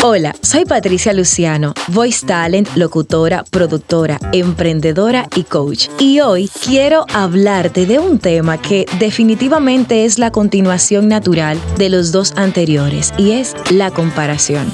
Hola, soy Patricia Luciano, voice talent, locutora, productora, emprendedora y coach. Y hoy quiero hablarte de un tema que definitivamente es la continuación natural de los dos anteriores y es la comparación.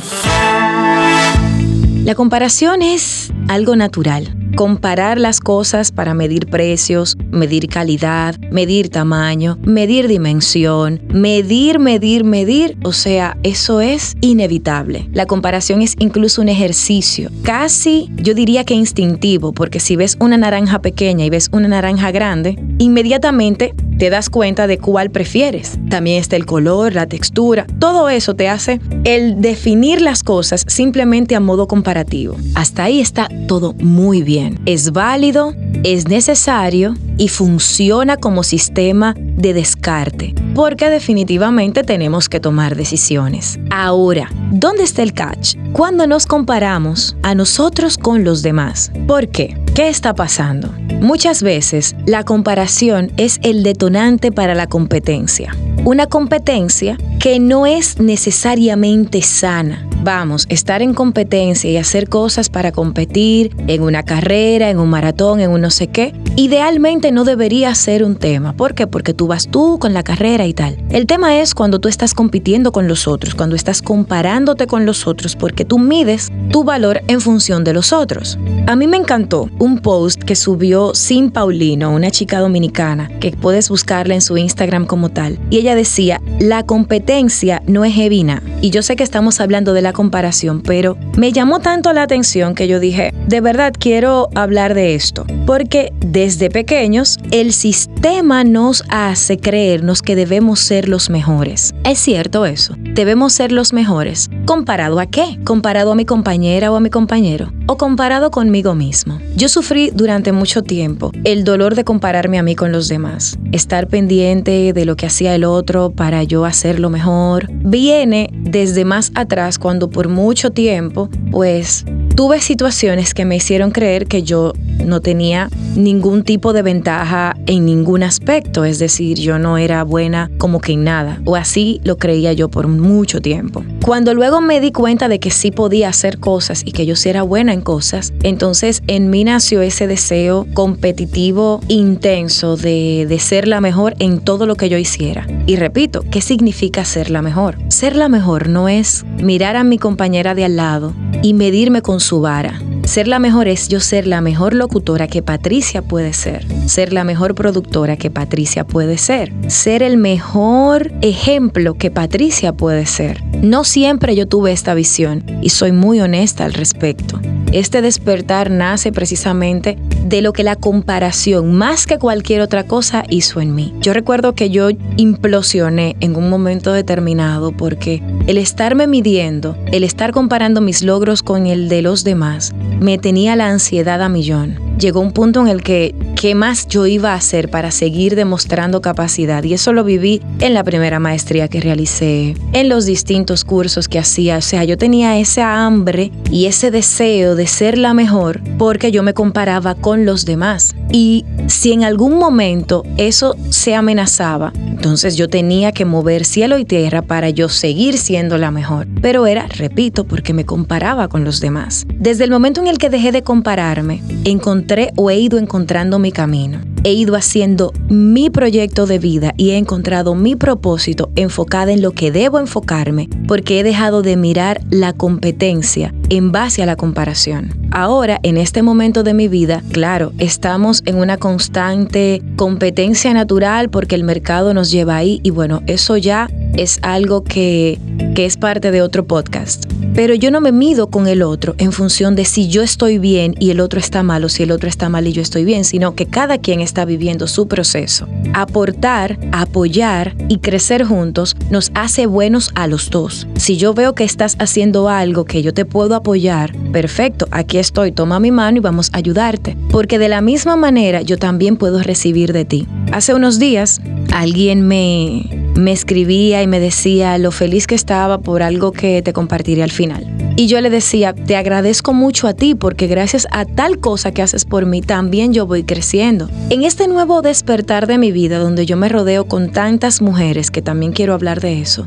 La comparación es algo natural comparar las cosas para medir precios, medir calidad, medir tamaño, medir dimensión, medir, medir, medir, o sea, eso es inevitable. La comparación es incluso un ejercicio, casi yo diría que instintivo, porque si ves una naranja pequeña y ves una naranja grande, inmediatamente te das cuenta de cuál prefieres. También está el color, la textura, todo eso te hace el definir las cosas simplemente a modo comparativo. Hasta ahí está todo muy bien. Es válido, es necesario y funciona como sistema de descarte, porque definitivamente tenemos que tomar decisiones. Ahora, ¿dónde está el catch? Cuando nos comparamos a nosotros con los demás. ¿Por qué? ¿Qué está pasando? Muchas veces la comparación es el detonante para la competencia. Una competencia que no es necesariamente sana. Vamos, estar en competencia y hacer cosas para competir en una carrera, en un maratón, en un no sé qué, idealmente no debería ser un tema. ¿Por qué? Porque tú vas tú con la carrera y tal. El tema es cuando tú estás compitiendo con los otros, cuando estás comparándote con los otros, porque tú mides tu valor en función de los otros. A mí me encantó un post que subió Sin Paulino, una chica dominicana, que puedes buscarla en su Instagram como tal. Y ella decía, la competencia no es evina. Y yo sé que estamos hablando de la comparación, pero me llamó tanto la atención que yo dije, de verdad quiero hablar de esto, porque desde pequeños el sistema nos hace creernos que debemos ser los mejores. Es cierto eso, debemos ser los mejores. ¿Comparado a qué? ¿Comparado a mi compañera o a mi compañero? ¿O comparado conmigo mismo? Yo sufrí durante mucho tiempo el dolor de compararme a mí con los demás, estar pendiente de lo que hacía el otro para yo hacerlo mejor. Viene desde más atrás cuando por mucho tiempo, pues tuve situaciones que me hicieron creer que yo no tenía ningún tipo de ventaja en ningún aspecto, es decir, yo no era buena como que en nada, o así lo creía yo por mucho tiempo. Cuando luego me di cuenta de que sí podía hacer cosas y que yo sí era buena cosas, entonces en mí nació ese deseo competitivo intenso de, de ser la mejor en todo lo que yo hiciera. Y repito, ¿qué significa ser la mejor? Ser la mejor no es mirar a mi compañera de al lado y medirme con su vara. Ser la mejor es yo ser la mejor locutora que Patricia puede ser. Ser la mejor productora que Patricia puede ser. Ser el mejor ejemplo que Patricia puede ser. No siempre yo tuve esta visión y soy muy honesta al respecto. Este despertar nace precisamente de lo que la comparación, más que cualquier otra cosa, hizo en mí. Yo recuerdo que yo implosioné en un momento determinado porque el estarme midiendo, el estar comparando mis logros con el de los demás, me tenía la ansiedad a millón. Llegó un punto en el que qué más yo iba a hacer para seguir demostrando capacidad. Y eso lo viví en la primera maestría que realicé, en los distintos cursos que hacía. O sea, yo tenía esa hambre y ese deseo de ser la mejor porque yo me comparaba con los demás. Y si en algún momento eso se amenazaba, entonces yo tenía que mover cielo y tierra para yo seguir siendo la mejor. Pero era, repito, porque me comparaba con los demás. Desde el momento en el que dejé de compararme, encontré o he ido encontrando mi camino. He ido haciendo mi proyecto de vida y he encontrado mi propósito enfocada en lo que debo enfocarme porque he dejado de mirar la competencia en base a la comparación. Ahora, en este momento de mi vida, claro, estamos en una constante competencia natural porque el mercado nos lleva ahí y bueno, eso ya es algo que, que es parte de otro podcast. Pero yo no me mido con el otro en función de si yo estoy bien y el otro está mal o si el otro está mal y yo estoy bien, sino que cada quien está viviendo su proceso. Aportar, apoyar y crecer juntos nos hace buenos a los dos. Si yo veo que estás haciendo algo que yo te puedo apoyar, perfecto, aquí estoy, toma mi mano y vamos a ayudarte. Porque de la misma manera yo también puedo recibir de ti. Hace unos días alguien me, me escribía y me decía lo feliz que estaba por algo que te compartiré al final. Y yo le decía, te agradezco mucho a ti porque gracias a tal cosa que haces por mí, también yo voy creciendo. En este nuevo despertar de mi vida, donde yo me rodeo con tantas mujeres, que también quiero hablar de eso,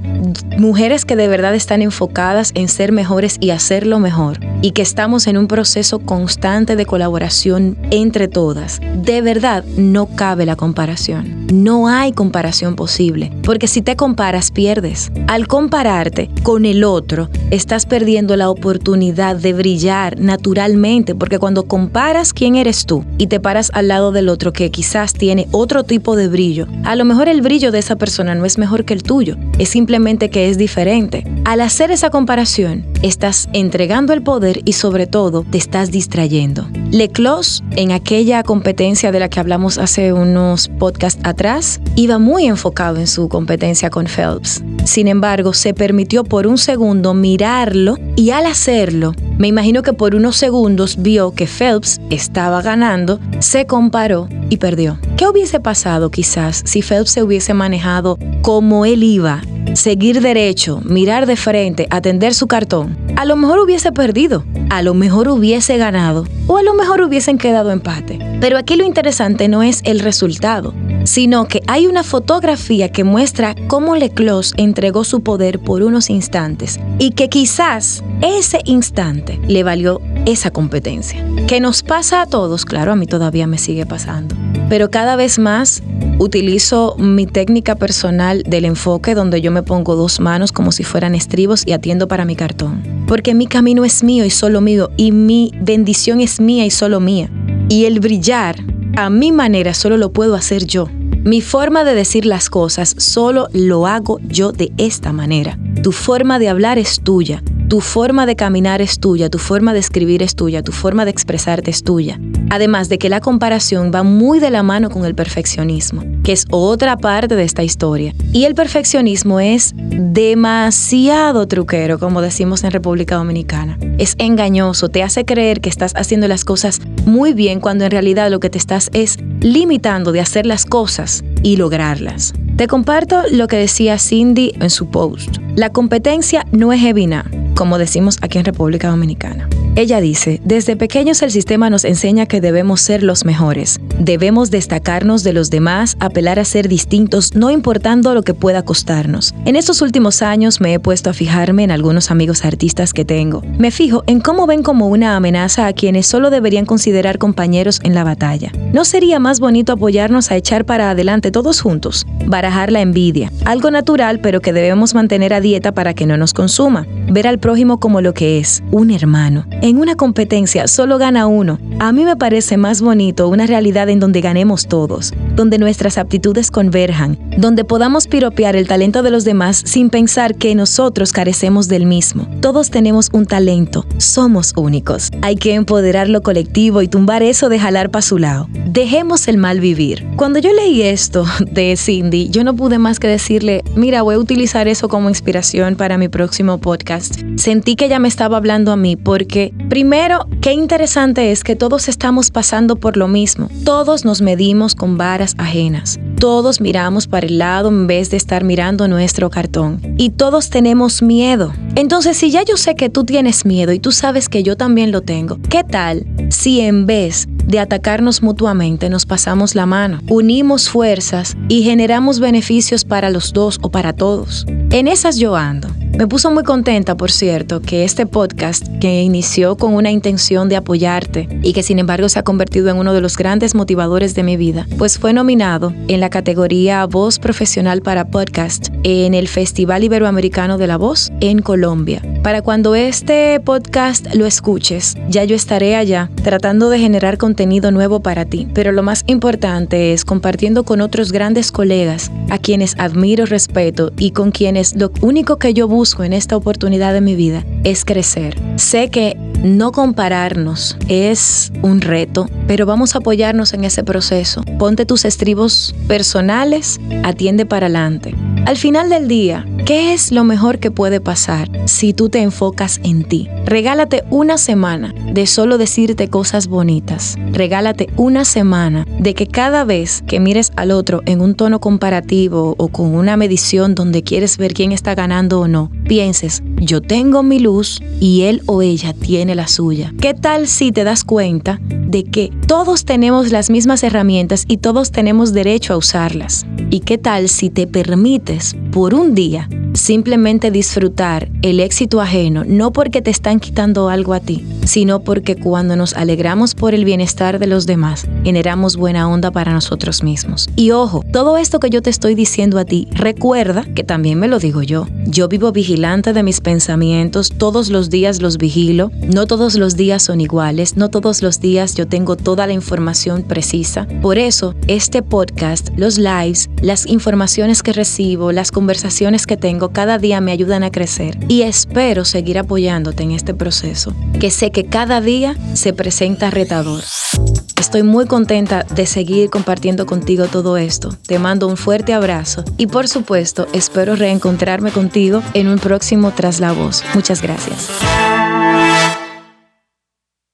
mujeres que de verdad están enfocadas en ser mejores y hacerlo mejor, y que estamos en un proceso constante de colaboración entre todas, de verdad no cabe la comparación. No hay comparación posible, si te comparas pierdes. Al compararte con el otro, estás perdiendo la oportunidad de brillar naturalmente, porque cuando comparas quién eres tú y te paras al lado del otro que quizás tiene otro tipo de brillo, a lo mejor el brillo de esa persona no es mejor que el tuyo, es simplemente que es diferente. Al hacer esa comparación, estás entregando el poder y sobre todo te estás distrayendo. Leclos, en aquella competencia de la que hablamos hace unos podcasts atrás, iba muy enfocado en su competencia con Phelps. Sin embargo, se permitió por un segundo mirarlo y al hacerlo, me imagino que por unos segundos vio que Phelps estaba ganando, se comparó y perdió. ¿Qué hubiese pasado quizás si Phelps se hubiese manejado como él iba seguir derecho, mirar de frente, atender su cartón, a lo mejor hubiese perdido, a lo mejor hubiese ganado o a lo mejor hubiesen quedado empate. Pero aquí lo interesante no es el resultado, sino que hay una fotografía que muestra cómo Leclos entregó su poder por unos instantes y que quizás ese instante le valió esa competencia. Que nos pasa a todos, claro, a mí todavía me sigue pasando, pero cada vez más utilizo mi técnica personal del enfoque donde yo me pongo dos manos como si fueran estribos y atiendo para mi cartón. Porque mi camino es mío y solo mío y mi bendición es mía y solo mía. Y el brillar a mi manera solo lo puedo hacer yo. Mi forma de decir las cosas solo lo hago yo de esta manera. Tu forma de hablar es tuya. Tu forma de caminar es tuya, tu forma de escribir es tuya, tu forma de expresarte es tuya. Además de que la comparación va muy de la mano con el perfeccionismo, que es otra parte de esta historia. Y el perfeccionismo es demasiado truquero, como decimos en República Dominicana. Es engañoso, te hace creer que estás haciendo las cosas muy bien cuando en realidad lo que te estás es limitando de hacer las cosas y lograrlas. Te comparto lo que decía Cindy en su post. La competencia no es evina, como decimos aquí en República Dominicana. Ella dice, desde pequeños el sistema nos enseña que debemos ser los mejores, debemos destacarnos de los demás, apelar a ser distintos, no importando lo que pueda costarnos. En estos últimos años me he puesto a fijarme en algunos amigos artistas que tengo. Me fijo en cómo ven como una amenaza a quienes solo deberían considerar compañeros en la batalla. ¿No sería más bonito apoyarnos a echar para adelante todos juntos? Barajar la envidia, algo natural pero que debemos mantener a dieta para que no nos consuma. Ver al prójimo como lo que es, un hermano en una competencia solo gana uno. A mí me parece más bonito una realidad en donde ganemos todos, donde nuestras aptitudes converjan, donde podamos piropear el talento de los demás sin pensar que nosotros carecemos del mismo. Todos tenemos un talento, somos únicos. Hay que empoderar lo colectivo y tumbar eso de jalar para su lado. Dejemos el mal vivir. Cuando yo leí esto de Cindy, yo no pude más que decirle, mira, voy a utilizar eso como inspiración para mi próximo podcast. Sentí que ella me estaba hablando a mí porque Primero, qué interesante es que todos estamos pasando por lo mismo. Nos medimos con varas ajenas. Todos miramos para el lado en vez de estar mirando nuestro cartón. Y todos tenemos miedo. Entonces, si ya yo sé que tú tienes miedo y tú sabes que yo también lo tengo, ¿qué tal si en vez de atacarnos mutuamente nos pasamos la mano, unimos fuerzas y generamos beneficios para los dos o para todos? En esas yo ando. Me puso muy contenta, por cierto, que este podcast, que inició con una intención de apoyarte y que sin embargo se ha convertido en uno de los grandes motivadores de mi vida, pues fue nominado en la categoría Voz Profesional para Podcast en el Festival Iberoamericano de la Voz en Colombia. Para cuando este podcast lo escuches, ya yo estaré allá tratando de generar contenido nuevo para ti, pero lo más importante es compartiendo con otros grandes colegas a quienes admiro, respeto y con quienes lo único que yo busco en esta oportunidad de mi vida es crecer. Sé que no compararnos es un reto, pero vamos a apoyarnos en ese proceso. Ponte tus estribos personales, atiende para adelante. Al final del día, ¿Qué es lo mejor que puede pasar si tú te enfocas en ti? Regálate una semana de solo decirte cosas bonitas. Regálate una semana de que cada vez que mires al otro en un tono comparativo o con una medición donde quieres ver quién está ganando o no, pienses, yo tengo mi luz y él o ella tiene la suya. ¿Qué tal si te das cuenta de que todos tenemos las mismas herramientas y todos tenemos derecho a usarlas? ¿Y qué tal si te permites por un día simplemente disfrutar el éxito ajeno, no porque te están quitando algo a ti, sino porque cuando nos alegramos por el bienestar de los demás, generamos buena onda para nosotros mismos. Y ojo, todo esto que yo te estoy diciendo a ti, recuerda que también me lo digo yo. Yo vivo vigilante de mis pensamientos, todos los días los vigilo, no todos los días son iguales, no todos los días yo tengo toda la información precisa. Por eso, este podcast, los lives, las informaciones que recibo, las conversaciones que tengo, cada día me ayudan a crecer. Y espero seguir apoyándote en este proceso, que sé que cada día se presenta retador. Estoy muy contenta de seguir compartiendo contigo todo esto. Te mando un fuerte abrazo y por supuesto espero reencontrarme contigo en un próximo Tras. Muchas gracias.